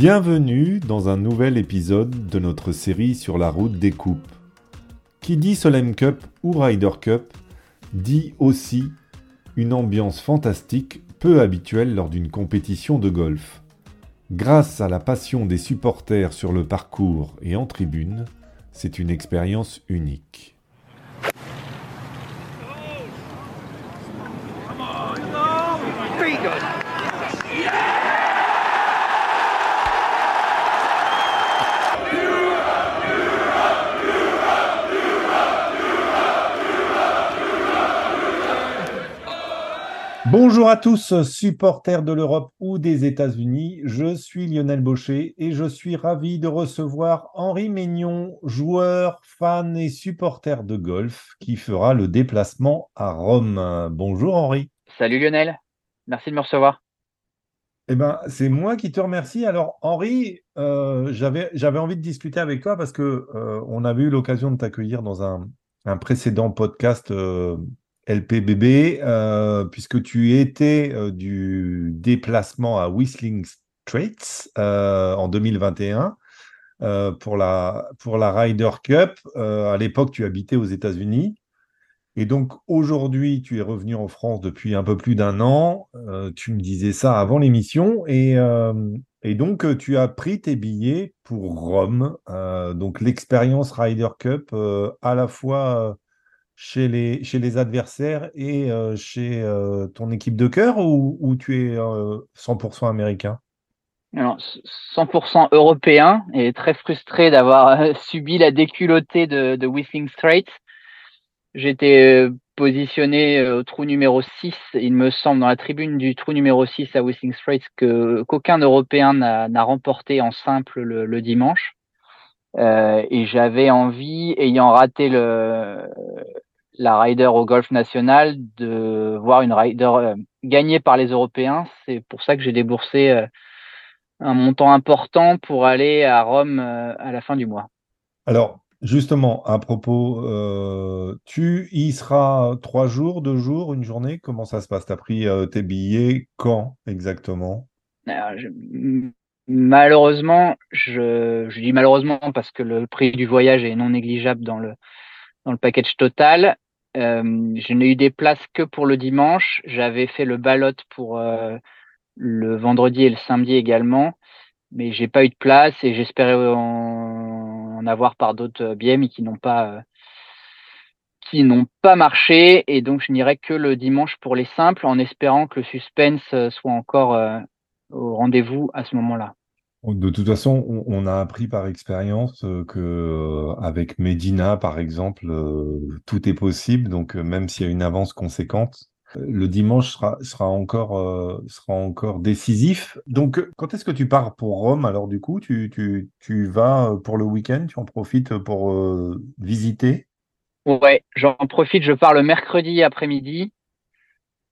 Bienvenue dans un nouvel épisode de notre série sur la route des coupes. Qui dit Solem Cup ou Ryder Cup dit aussi une ambiance fantastique peu habituelle lors d'une compétition de golf. Grâce à la passion des supporters sur le parcours et en tribune, c'est une expérience unique. Bonjour à tous, supporters de l'Europe ou des États-Unis. Je suis Lionel Baucher et je suis ravi de recevoir Henri Maignon, joueur, fan et supporter de golf, qui fera le déplacement à Rome. Bonjour Henri. Salut Lionel, merci de me recevoir. Eh ben, c'est moi qui te remercie. Alors, Henri, euh, j'avais, envie de discuter avec toi parce que euh, on avait eu l'occasion de t'accueillir dans un, précédent podcast euh, LPBB, euh, puisque tu étais euh, du déplacement à Whistling Straits euh, en 2021 pour, la, pour la Ryder Cup. à l'époque, tu habitais aux États-Unis. Et donc aujourd'hui, tu es revenu en France depuis un peu plus d'un an. tu me disais ça avant l'émission. Et, et, donc, tu as pris tes billets pour Rome. donc l'expérience Ryder Cup, à la fois chez les, adversaires et euh, chez euh, ton équipe de cœur ou, tu es 100% euh, américain? Alors, 100% européen et très frustré d'avoir subi la déculottée de, de Whistling Straits. J'étais positionné au trou numéro 6, il me semble, dans la tribune du trou numéro 6 à Whistling Straits, qu'aucun Européen n'a, remporté en simple le, dimanche. Et j'avais envie, ayant raté le, la Ryder au golf national de voir une Ryder euh, gagnée par les Européens. C'est pour ça que j'ai déboursé euh, un montant important pour aller à Rome euh, à la fin du mois. Alors, justement, à propos, tu y seras trois jours, deux jours, une journée? Comment ça se passe? Tu as pris tes billets quand exactement? Malheureusement, je, je dis malheureusement parce que le prix du voyage est non négligeable dans le, dans le package total. Euh, je n'ai eu des places que pour le dimanche. J'avais fait le ballot pour euh, le vendredi et le samedi également, mais j'ai pas eu de place et j'espérais en, avoir par d'autres biais, mais qui n'ont pas euh, qui n'ont pas marché et donc je n'irai que le dimanche pour les simples en espérant que le suspense soit encore au rendez-vous à ce moment-là. De toute façon, on, a appris par expérience euh, que euh, avec Medina, par exemple, euh, tout est possible. Donc, même s'il y a une avance conséquente, le dimanche sera, sera encore, sera encore décisif. Donc, quand est-ce que tu pars pour Rome Alors, du coup, tu, tu, tu vas pour le week-end, tu en profites pour visiter? Ouais, j'en profite. Je pars le mercredi après-midi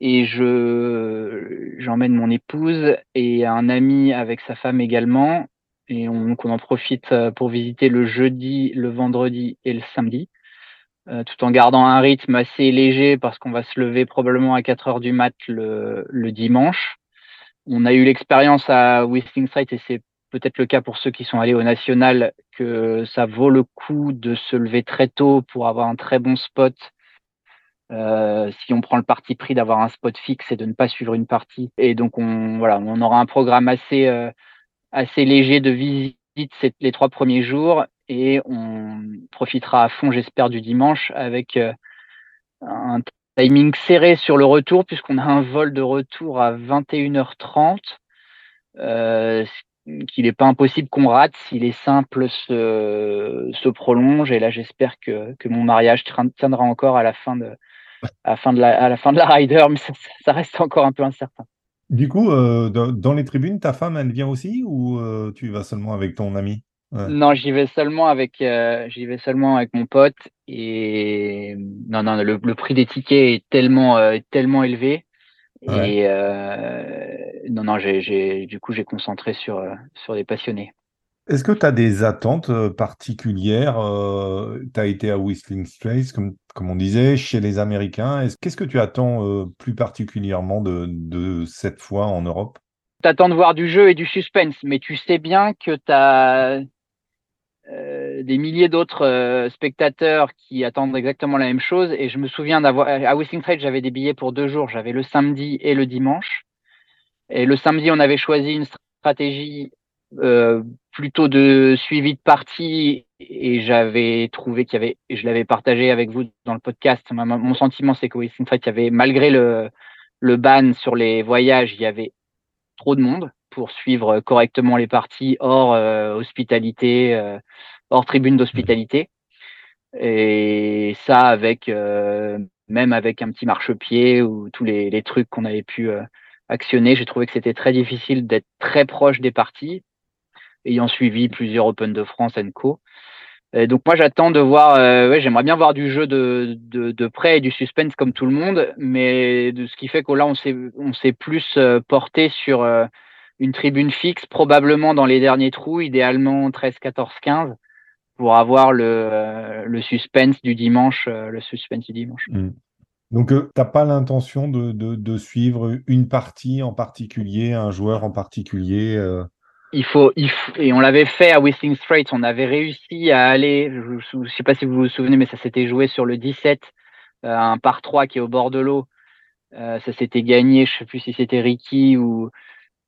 et je j'emmène mon épouse et un ami avec sa femme également et on, on en profite euh, pour visiter le jeudi, le vendredi et le samedi, euh, tout en gardant un rythme assez léger parce qu'on va se lever probablement à 4 heures du mat le, le dimanche. On a eu l'expérience à Whistling Site et c'est peut-être le cas pour ceux qui sont allés au national que ça vaut le coup de se lever très tôt pour avoir un très bon spot euh, si on prend le parti pris d'avoir un spot fixe et de ne pas suivre une partie. Et donc on voilà, on aura un programme assez euh, assez léger de visite les trois premiers jours et on profitera à fond, j'espère, du dimanche avec euh, un timing serré sur le retour puisqu'on a un vol de retour à 21h30. Euh, qu'il n'est pas impossible qu'on rate si les simples se, se prolongent. Et là, j'espère que, que mon mariage tiendra encore à la fin de, à la fin de la, à la, fin de la rider, mais ça, reste encore un peu incertain. Du coup, euh, dans, les tribunes, ta femme, elle vient aussi ou euh, tu vas seulement avec ton ami? Non, j'y vais seulement avec, euh, j'y vais seulement avec mon pote et non, non, le, prix des tickets est tellement, tellement élevé et non, non, j'ai, du coup, j'ai concentré sur, sur des passionnés. Est-ce que tu as des attentes euh, particulières euh, Tu as été à Whistling Straits, comme, on disait, chez les Américains. Qu'est-ce que tu attends euh, plus particulièrement de, cette fois en Europe? T'attends de voir du jeu et du suspense, mais tu sais bien que tu as des milliers d'autres spectateurs qui attendent exactement la même chose. Et je me souviens d'avoir à Wishing Trade, j'avais des billets pour deux jours. J'avais le samedi et le dimanche. Et le samedi, on avait choisi une stratégie euh, plutôt de suivi de partie et j'avais trouvé qu'il y avait, je l'avais partagé avec vous dans le podcast. Mon sentiment, c'est que Wishing Trade, il y avait malgré le le ban sur les voyages, il y avait trop de monde pour suivre correctement les parties hors euh, hospitalité, euh, hors tribune d'hospitalité. Et ça, avec même avec un petit marchepied ou tous les, les trucs qu'on avait pu actionner, j'ai trouvé que c'était très difficile d'être très proche des parties, ayant suivi plusieurs Open de France Co. Euh, donc moi j'attends de voir, euh, ouais, j'aimerais bien voir du jeu de, de, près et du suspense comme tout le monde, mais de ce qui fait que là on s'est on s'est plus euh, porté sur une tribune fixe, probablement dans les derniers trous, idéalement 13, 14, 15, pour avoir le, le suspense du dimanche, le suspense du dimanche. Mmh. Donc, tu n'as pas l'intention de, de, suivre une partie en particulier, un joueur en particulier il faut, et on l'avait fait à Whistling Straits, on avait réussi à aller, je ne sais pas si vous vous souvenez, mais ça s'était joué sur le 17, euh, un par 3 qui est au bord de l'eau. Euh, ça s'était gagné, je ne sais plus si c'était Ricky ou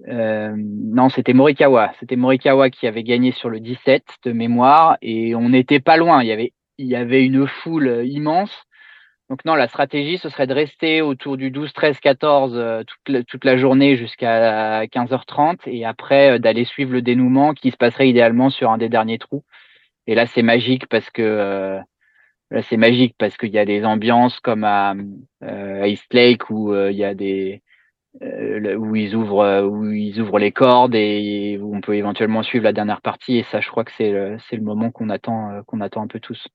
euh, non, c'était Morikawa. C'était Morikawa qui avait gagné sur le 17 de mémoire et on n'était pas loin. Il y avait, il y avait une foule immense donc non, la stratégie, ce serait de rester autour du 12, 13, 14 toute, la, journée jusqu'à 15h30 et après euh, d'aller suivre le dénouement qui se passerait idéalement sur un des derniers trous. Et là, c'est magique parce que euh, là, c'est magique parce qu'il y a des ambiances comme à, euh, East Lake où il y a des où ils ouvrent où ils ouvrent les cordes et où on peut éventuellement suivre la dernière partie. Et ça, je crois que c'est le, le moment qu'on attend qu'on attend un peu tous.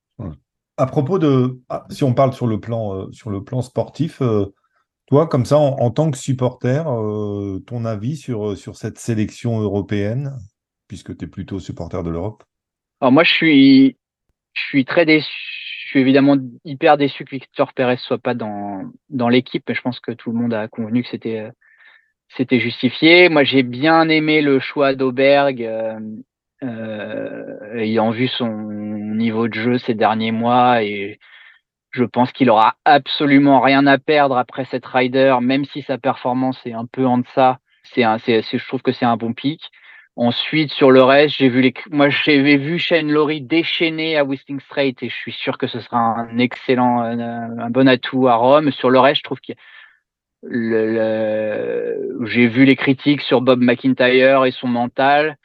À propos de, ah, si on parle sur le plan, euh, sportif, euh, toi, comme ça, en, tant que supporter, euh, ton avis sur, cette sélection européenne, puisque tu es plutôt supporter de l'Europe? Alors moi, je suis, très déçu. Je suis évidemment hyper déçu que Victor Pérez soit pas dans, l'équipe, mais je pense que tout le monde a convenu que c'était justifié. Moi, j'ai bien aimé le choix d'Auberg, ayant vu son niveau de jeu ces derniers mois et je pense qu'il aura absolument rien à perdre après cette rider, même si sa performance est un peu en deçà. C'est un, c'est, je trouve que c'est un bon pic. Ensuite, sur le reste, j'ai vu les, moi, j'avais vu Shane Laurie déchaîner à Whistling Straight et je suis sûr que ce sera un excellent, un, bon atout à Rome. Sur le reste, je trouve que le, j'ai vu les critiques sur Bob McIntyre et son mental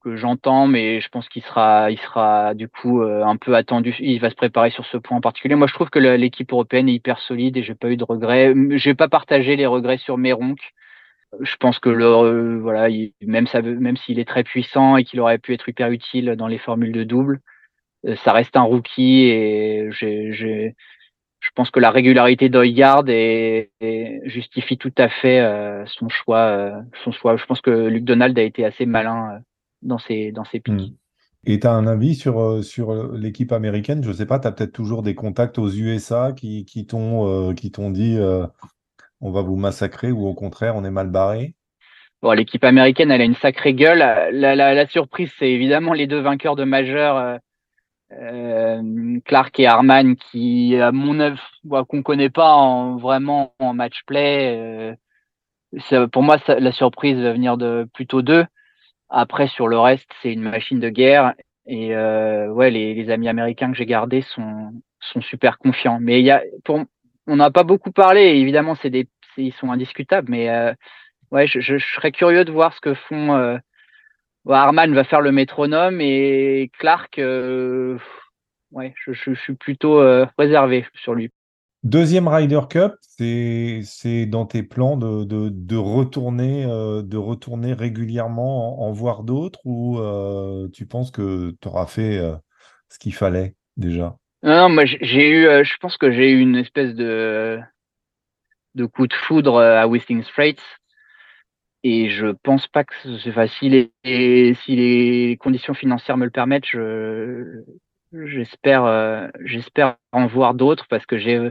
que j'entends, mais je pense qu'il sera, il sera du coup euh, un peu attendu. Il va se préparer sur ce point en particulier. Moi, je trouve que l'équipe européenne est hyper solide et j'ai pas eu de regrets. J'ai pas partagé les regrets sur Méronc. Je pense que le, euh, voilà, même ça, même s'il est très puissant et qu'il aurait pu être hyper utile dans les formules de double, euh, ça reste un rookie et j'ai, je pense que la régularité d'Oyard justifie tout à fait son choix, son choix. Je pense que Luc Donald a été assez malin dans ces, dans ces pics. Hmm. Et tu as un avis sur, euh, sur euh, l'équipe américaine? Je ne sais pas, tu as peut-être toujours des contacts aux USA qui, qui t'ont euh, dit on va vous massacrer ou au contraire on est mal barré Bon, l'équipe américaine, elle a une sacrée gueule. La, la, la surprise, c'est évidemment les deux vainqueurs de majeur, Clark et Harman, qui, à mon avis, qu'on connaît pas en, vraiment en match play. pour moi, ça, la surprise va venir de plutôt d'eux. Après, sur le reste, c'est une machine de guerre. Et euh, ouais, les, les, amis américains que j'ai gardés sont, sont super confiants. Mais il y a, pour, on n'a pas beaucoup parlé. Évidemment, c'est des, ils sont indiscutables. Mais euh, ouais, je, je, serais curieux de voir ce que font. Euh, Harman va faire le métronome et Clark, euh, ouais, je, je, suis plutôt euh, réservé sur lui. Deuxième Ryder Cup, c'est dans tes plans de, retourner, euh, de retourner régulièrement en, voir d'autres ou euh, tu penses que tu auras fait euh, ce qu'il fallait déjà? Non, moi j'ai eu, je pense que j'ai eu une espèce de, coup de foudre à Whistling Straits et je pense pas que c'est facile. Et, si les conditions financières me le permettent, j'espère j'espère en voir d'autres parce que j'ai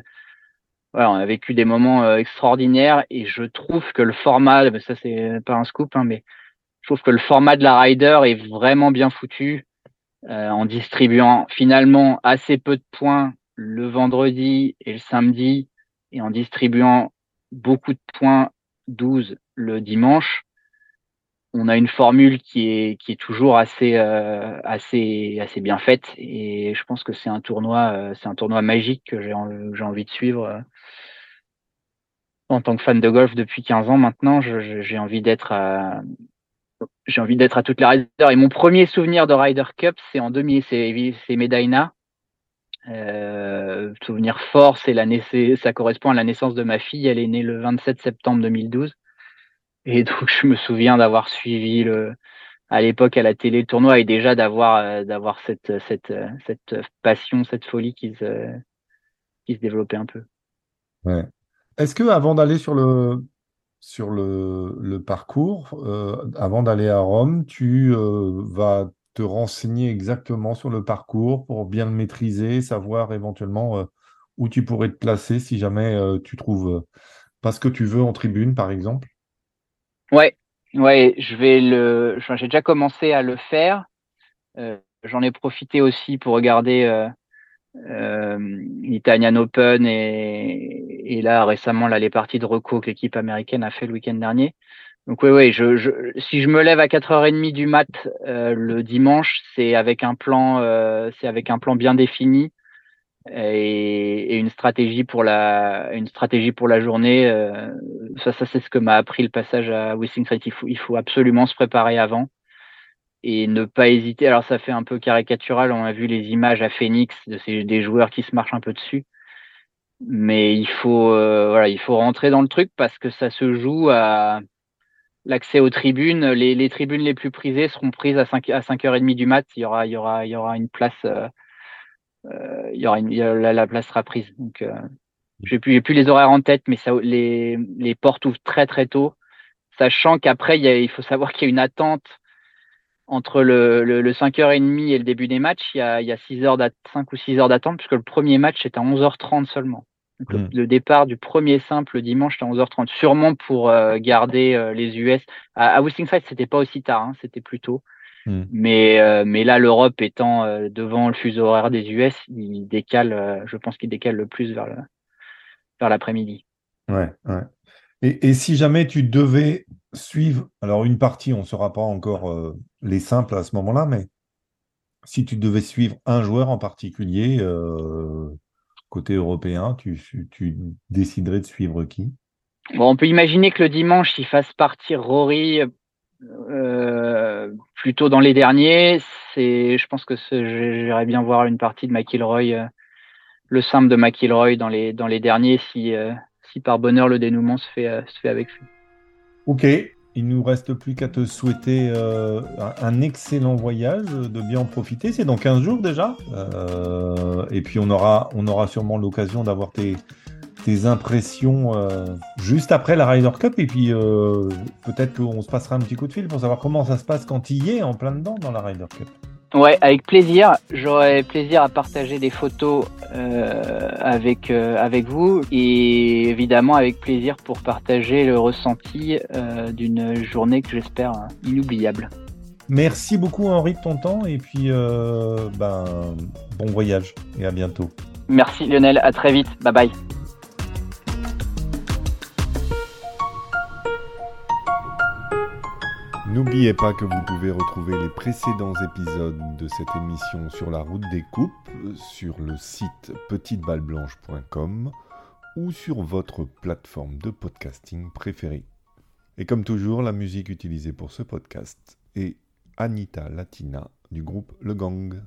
voilà, on a vécu des moments extraordinaires et je trouve que le format, ça c'est pas un scoop, hein, mais je trouve que le format de la Rider est vraiment bien foutu en distribuant finalement assez peu de points le vendredi et le samedi et en distribuant beaucoup de points 12 le dimanche on a une formule qui est toujours assez euh, assez bien faite et je pense que c'est un tournoi euh, c'est un tournoi magique que j'ai envie de suivre euh. en tant que fan de golf depuis 15 ans maintenant. J'ai envie d'être à j'ai envie d'être toutes les Ryder et mon premier souvenir de Ryder Cup c'est en 2000 c'est c'est Medina. Souvenir fort c'est la ça correspond à la naissance de ma fille. Elle est née le 27 septembre 2012 et donc, je me souviens d'avoir suivi le, à l'époque à la télé le tournoi et déjà d'avoir euh, cette, cette, cette passion, cette folie qui se, qui se développait un peu. Ouais. Est-ce que avant d'aller sur le sur le, le parcours, euh, avant d'aller à Rome, tu euh, vas te renseigner exactement sur le parcours pour bien le maîtriser, savoir éventuellement où tu pourrais te placer si jamais tu trouves pas ce que tu veux en tribune, par exemple? Ouais, ouais, je vais le. J'ai déjà commencé à le faire. Euh, J'en ai profité aussi pour regarder euh, euh, l'Italian Open et, et, là récemment là les parties de reco que l'équipe américaine a fait le week-end dernier. Donc oui, oui, je, je, si je me lève à 4h30 du mat euh, le dimanche, c'est avec un plan, euh, c'est avec un plan bien défini et, une stratégie pour la une stratégie pour la journée. Euh, ça, ça c'est ce que m'a appris le passage à Street. Il faut, il faut absolument se préparer avant et ne pas hésiter. Alors ça fait un peu caricatural. On a vu les images à Phoenix de ces des joueurs qui se marchent un peu dessus, mais il faut euh, voilà, il faut rentrer dans le truc parce que ça se joue à l'accès aux tribunes. Les, tribunes les plus prisées seront prises à 5 à 5h30 du mat. Il y aura il y aura il y aura une place euh, il y aura une, la, place sera prise. Donc, euh, j'ai plus, plus les horaires en tête, mais ça, les, les portes ouvrent très très tôt, sachant qu'après il, faut savoir qu'il y a une attente entre le, le, 5h30 et le début des matchs, il y a, il y a 6 heures 5 ou 6 heures d'attente, puisque le premier match est à 11h30 seulement. Donc, le, départ du premier simple le dimanche est à 11h30, sûrement pour euh, garder les US. À, à Side, c'était pas aussi tard, hein, c'était plus tôt. Hmm. Mais, euh, mais là, l'Europe étant euh, devant le fuseau horaire des US, il décale, euh, je pense qu'il décale le plus vers, le, vers l'après-midi. Ouais, ouais. Et, et, si jamais tu devais suivre, alors une partie, on ne saura pas encore les simples à ce moment-là, mais si tu devais suivre un joueur en particulier, côté européen, tu, tu, déciderais de suivre qui? Bon, on peut imaginer que le dimanche, il fasse partir Rory euh, plutôt dans les derniers, c'est, je pense que j'irais bien voir une partie de McIlroy, euh, le simple de McIlroy dans les dans les derniers, si euh, si par bonheur le dénouement se fait se fait avec lui. Ok, il nous reste plus qu'à te souhaiter un excellent voyage, de bien en profiter. C'est dans 15 jours déjà, et puis on aura on aura sûrement l'occasion d'avoir tes tes impressions euh, juste après la Ryder Cup et puis euh, peut-être qu'on se passera un petit coup de fil pour savoir comment ça se passe quand il y est en plein dedans dans la Ryder Cup. Ouais, avec plaisir. J'aurais plaisir à partager des photos euh, avec avec vous et évidemment avec plaisir pour partager le ressenti d'une journée que j'espère inoubliable. Merci beaucoup Henri de ton temps et puis ben bon voyage et à bientôt. Merci Lionel, à très vite. Bye bye. N'oubliez pas que vous pouvez retrouver les précédents épisodes de cette émission sur la route des coupes sur le site petiteballeblanche.com ou sur votre plateforme de podcasting préférée. Et comme toujours, la musique utilisée pour ce podcast est Anita Latina du groupe Le Gang.